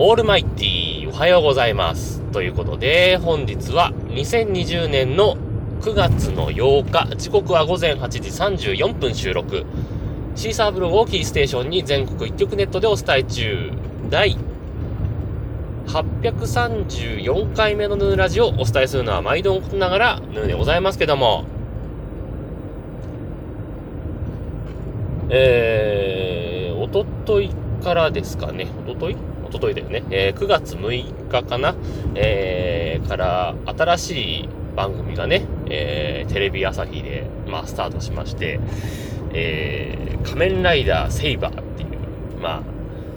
オールマイティー、おはようございます。ということで、本日は2020年の9月の8日、時刻は午前8時34分収録。シーサーブログをキーステーションに全国一曲ネットでお伝え中。第834回目のヌーラジオをお伝えするのは毎度のことながらヌーでございますけども、えー、おとといからですかね、おとといおとといだよね、えー、9月6日かな、えー、から新しい番組がね、えー、テレビ朝日で、まあ、スタートしまして、えー、仮面ライダーセイバーっていう、まあ、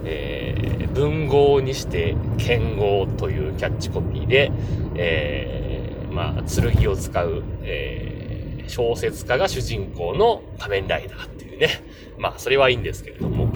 えー、文豪にして剣豪というキャッチコピーで、えー、まあ、剣を使う、えー、小説家が主人公の仮面ライダーっていうね。まあ、それはいいんですけれども。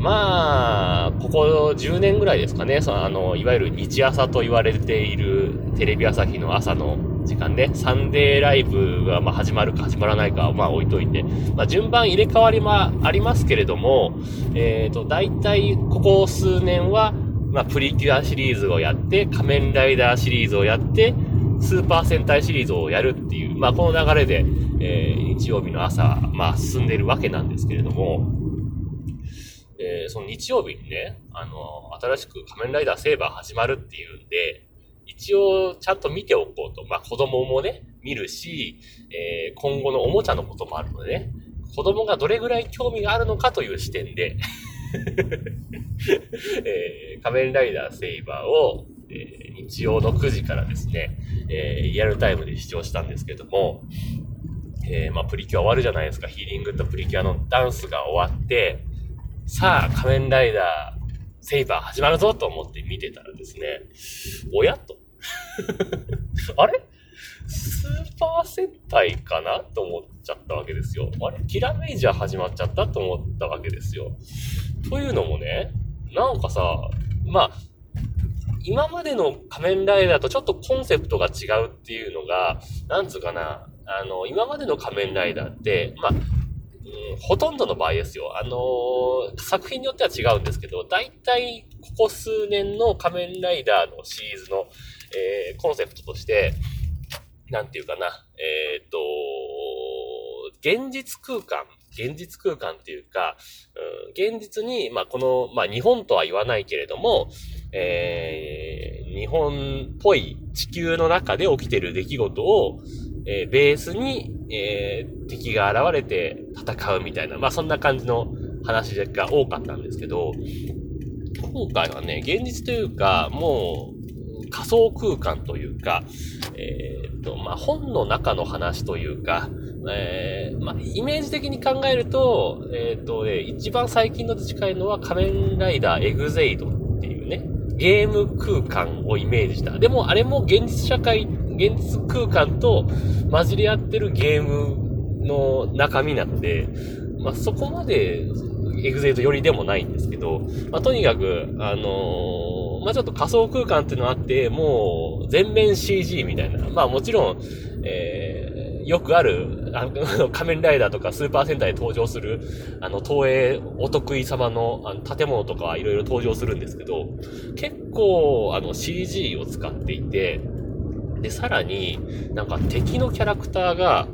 まあ、ここ10年ぐらいですかね、その、あの、いわゆる日朝と言われているテレビ朝日の朝の時間ね、サンデーライブがま始まるか始まらないかはまあ置いといて、まあ順番入れ替わりもありますけれども、えっ、ー、と、大体ここ数年は、まあプリキュアシリーズをやって、仮面ライダーシリーズをやって、スーパー戦隊シリーズをやるっていう、まあこの流れで、えー、日曜日の朝、まあ進んでいるわけなんですけれども、え、その日曜日にね、あの、新しく仮面ライダーセーバー始まるっていうんで、一応ちゃんと見ておこうと。まあ子供もね、見るし、えー、今後のおもちゃのこともあるのでね、子供がどれぐらい興味があるのかという視点で、えー、仮面ライダーセイバーを、えー、日曜の9時からですね、えー、リアルタイムで視聴したんですけども、え、まあプリキュア終わるじゃないですか。ヒーリングとプリキュアのダンスが終わって、さあ仮面ライダーセイバー始まるぞと思って見てたらですね、おやと。あれ？スーパー戦隊かなと思っちゃったわけですよ。あれ？キラメイジャー始まっちゃったと思ったわけですよ。というのもね、なんかさ、まあ、今までの仮面ライダーとちょっとコンセプトが違うっていうのが、なんつうかな、あの、今までの仮面ライダーって、まあ、うん、ほとんどの場合ですよ。あのー、作品によっては違うんですけど、大体ここ数年の仮面ライダーのシリーズの、えー、コンセプトとして、なんていうかな、えっ、と、現実空間、現実空間っていうか、うん、現実に、まあ、この、まあ、日本とは言わないけれども、えー、日本っぽい地球の中で起きてる出来事を、えー、ベースに、えー、敵が現れて戦うみたいな、まあそんな感じの話が多かったんですけど、今回はね、現実というか、もう仮想空間というか、えー、っと、まあ本の中の話というか、えー、まあイメージ的に考えると、え、っと、ね、一番最近の近いのは仮面ライダーエグゼイドっていうね、ゲーム空間をイメージした。でもあれも現実社会現実空間と混じり合ってるゲームの中身なので、まあ、そこまでエグゼイト寄りでもないんですけど、まあ、とにかく、あのー、まあ、ちょっと仮想空間っていうのがあって、もう全面 CG みたいな。まあもちろん、えー、よくある、あの、仮面ライダーとかスーパー戦隊で登場する、あの、東映お得意様のあの建物とかはいろいろ登場するんですけど、結構、あの、CG を使っていて、で、さらに、なんか敵のキャラクターが、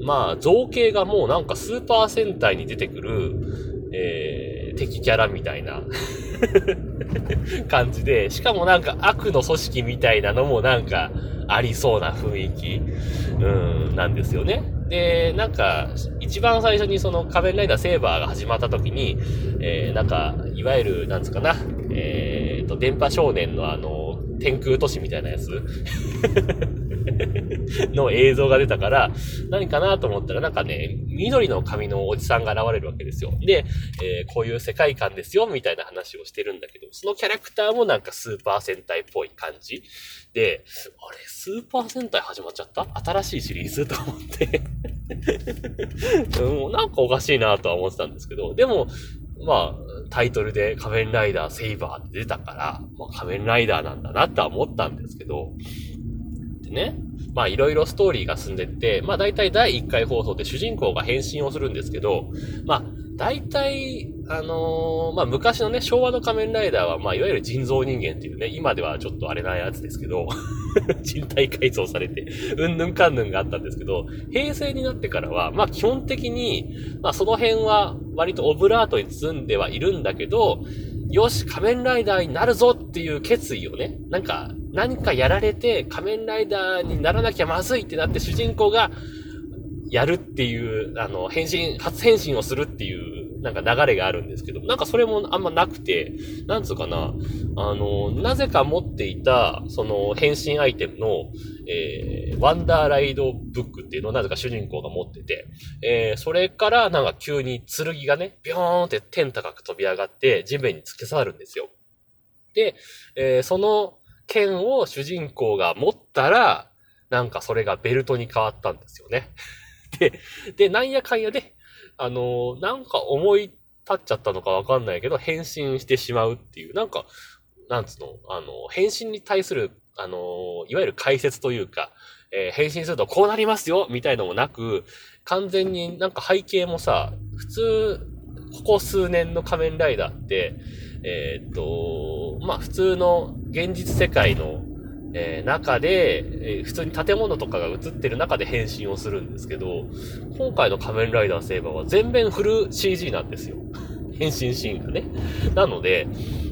まあ、造形がもうなんかスーパー戦隊に出てくる、えー、敵キャラみたいな 感じで、しかもなんか悪の組織みたいなのもなんかありそうな雰囲気、うん、なんですよね。で、なんか、一番最初にその仮面ライダーセーバーが始まった時に、えー、なんか、いわゆる、なんつうかな、えーと、電波少年のあの、天空都市みたいなやつ？の映像が出たから、何かなと思ったらなんかね、緑の髪のおじさんが現れるわけですよ。で、えー、こういう世界観ですよ、みたいな話をしてるんだけど、そのキャラクターもなんかスーパー戦隊っぽい感じ。で、あれ、スーパー戦隊始まっちゃった？新しいシリーズ？と思って。うん、なんかおかしいなとは思ってたんですけど、でも、まあ、タイトルで仮面ライダーセイバーって出たから、まあ仮面ライダーなんだなって思ったんですけど、でね、まあいろいろストーリーが進んでって、まあ大体第1回放送で主人公が変身をするんですけど、まあ大体、あのー、まあ、昔のね、昭和の仮面ライダーは、まあ、いわゆる人造人間っていうね、今ではちょっとあれなやつですけど、人体改造されて、うんぬんかんぬんがあったんですけど、平成になってからは、まあ、基本的に、まあ、その辺は割とオブラートに包んではいるんだけど、よし、仮面ライダーになるぞっていう決意をね、なんか、何かやられて仮面ライダーにならなきゃまずいってなって主人公が、やるっていう、あの、変身、初変身をするっていう、なんか流れがあるんですけど、なんかそれもあんまなくて、なんつうかな、あの、なぜか持っていた、その、変身アイテムの、えー、ワンダーライドブックっていうのをなぜか主人公が持ってて、えー、それからなんか急に剣がね、ビョーンって天高く飛び上がって地面に突き刺さるんですよ。で、えー、その剣を主人公が持ったら、なんかそれがベルトに変わったんですよね。で、で、なんやかんやで、あのー、なんか思い立っちゃったのかわかんないけど、変身してしまうっていう、なんか、なんつうの、あのー、変身に対する、あのー、いわゆる解説というか、えー、変身するとこうなりますよみたいのもなく、完全になんか背景もさ、普通、ここ数年の仮面ライダーって、えー、っと、まあ普通の現実世界のえー、中で、えー、普通に建物とかが映ってる中で変身をするんですけど、今回の仮面ライダーセーバーは全面フル CG なんですよ。変身シーンがね。なので、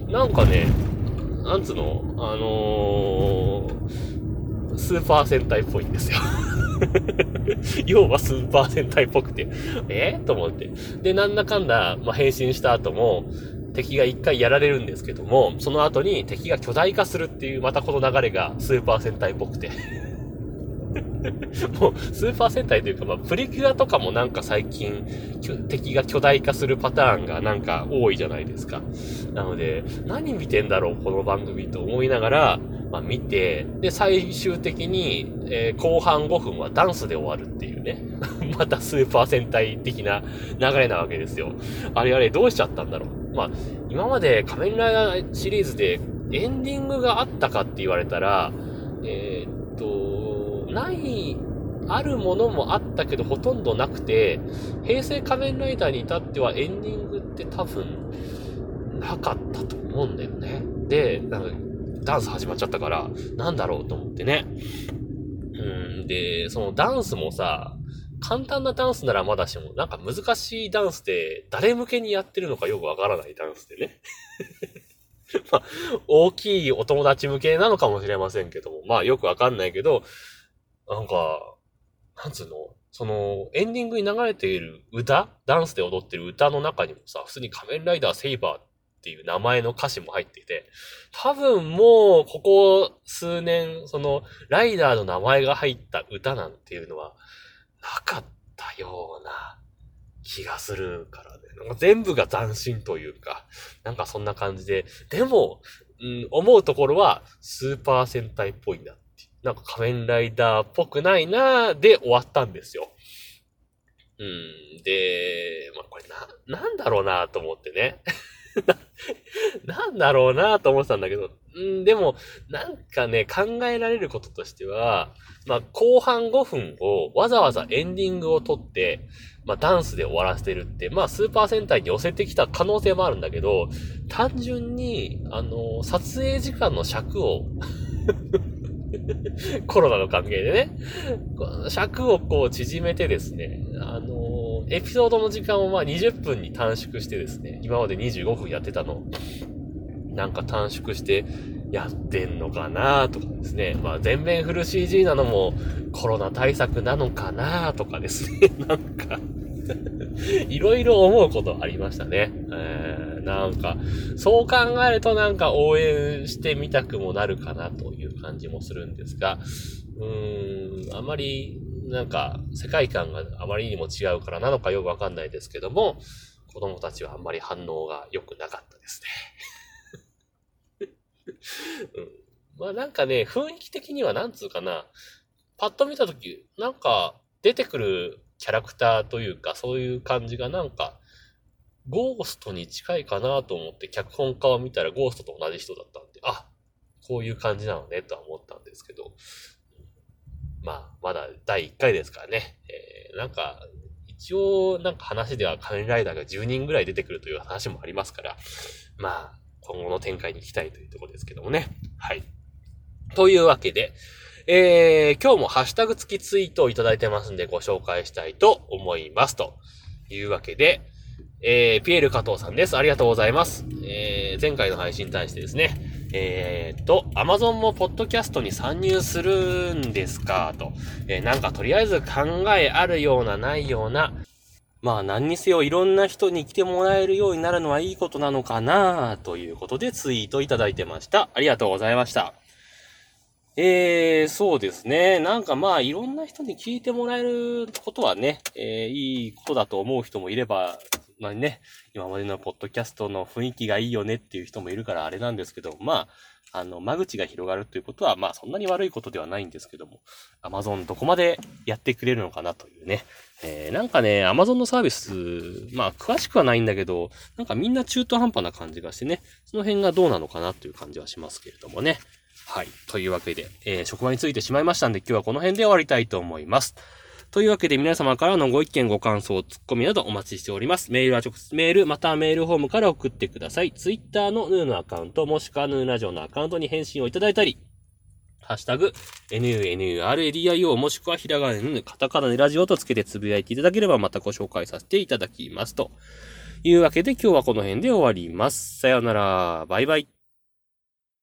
なんかね、なんつうの、あのー、スーパー戦隊っぽいんですよ。要はスーパー戦隊っぽくて、えー、と思って。で、なんだかんだ、まあ、変身した後も、敵が一回やられるんですけども、その後に敵が巨大化するっていう、またこの流れがスーパー戦隊っぽくて もう、スーパー戦隊というか、まあ、プリキュアとかもなんか最近、敵が巨大化するパターンがなんか多いじゃないですか。なので、何見てんだろう、この番組と思いながら、まあ見て、で、最終的に、えー、後半5分はダンスで終わるっていうね。またスーパー戦隊的な流れなわけですよ。あれあれ、どうしちゃったんだろう。まあ、今まで仮面ライダーシリーズでエンディングがあったかって言われたら、えー、っと、ない、あるものもあったけどほとんどなくて、平成仮面ライダーに至ってはエンディングって多分、なかったと思うんだよね。で、なんかダンス始まっちゃったから、なんだろうと思ってね。うん、で、そのダンスもさ、簡単なダンスならまだしも、なんか難しいダンスで、誰向けにやってるのかよくわからないダンスでね。まあ、大きいお友達向けなのかもしれませんけども、まあよくわかんないけど、なんか、なんつうの？その、エンディングに流れている歌ダンスで踊ってる歌の中にもさ、普通に仮面ライダーセイバーっていう名前の歌詞も入っていて、多分もう、ここ数年、その、ライダーの名前が入った歌なんていうのは、なかったような気がするからね。なんか全部が斬新というか、なんかそんな感じで、でも、うん、思うところはスーパー戦隊っぽいなって。なんか仮面ライダーっぽくないなーで終わったんですよ。うん。で、まあこれな、なんだろうなと思ってね。なんだろうなと思ってたんだけど、うんでも、なんかね、考えられることとしては、まあ、後半5分をわざわざエンディングを撮って、まあ、ダンスで終わらせてるって、まあ、スーパー戦隊に寄せてきた可能性もあるんだけど、単純に、あの、撮影時間の尺を コロナの関係でね、尺をこう縮めてですね、あの、エピソードの時間をまあ20分に短縮してですね、今まで25分やってたのなんか短縮してやってんのかなとかですね。まあ全面フル CG なのもコロナ対策なのかなとかですね。なんか いろいろ思うことありましたね。えー、なんか、そう考えるとなんか応援してみたくもなるかなという感じもするんですが、うーん、あまり、なんか、世界観があまりにも違うからなのかよくわかんないですけども、子供たちはあんまり反応が良くなかったですね。うん、まあなんかね、雰囲気的にはなんつうかな、パッと見たとき、なんか出てくるキャラクターというか、そういう感じがなんか、ゴーストに近いかなと思って脚本家を見たらゴーストと同じ人だったんで、あ、こういう感じなのねとは思ったんですけど、まあ、まだ第1回ですからね、えー、なんか、一応、なんか話では仮面ライダーが10人ぐらい出てくるという話もありますから、まあ、今後の展開に行きたいというところですけどもね。はい。というわけで、えー、今日もハッシュタグ付きツイートをいただいてますんでご紹介したいと思います。というわけで、えー、ピエール加藤さんです。ありがとうございます。えー、前回の配信に対してですね、えー、と、アマゾンもポッドキャストに参入するんですか？と、えー、なんかとりあえず考えあるようなないような、まあ何にせよいろんな人に来てもらえるようになるのはいいことなのかなということでツイートいただいてました。ありがとうございました。えー、そうですね。なんかまあ、いろんな人に聞いてもらえることはね、えー、いいことだと思う人もいれば、まあね、今までのポッドキャストの雰囲気がいいよねっていう人もいるからあれなんですけど、まあ、あの、間口が広がるということは、まあそんなに悪いことではないんですけども、アマゾンどこまでやってくれるのかなというね。えー、なんかね、アマゾンのサービス、まあ詳しくはないんだけど、なんかみんな中途半端な感じがしてね、その辺がどうなのかなという感じはしますけれどもね。はい。というわけで、えー、職場についてしまいましたんで、今日はこの辺で終わりたいと思います。というわけで皆様からのご意見、ご感想、ツッコミなどお待ちしております。メールは直接メール、またはメールフォームから送ってください。ツイッターのヌーのアカウント、もしくはヌーラジオのアカウントに返信をいただいたり、ハッシュタグ、NUNURADIO もしくはひらがなのカタカナでラジオとつけてつぶやいていただければまたご紹介させていただきます。というわけで今日はこの辺で終わります。さようなら。バイバイ。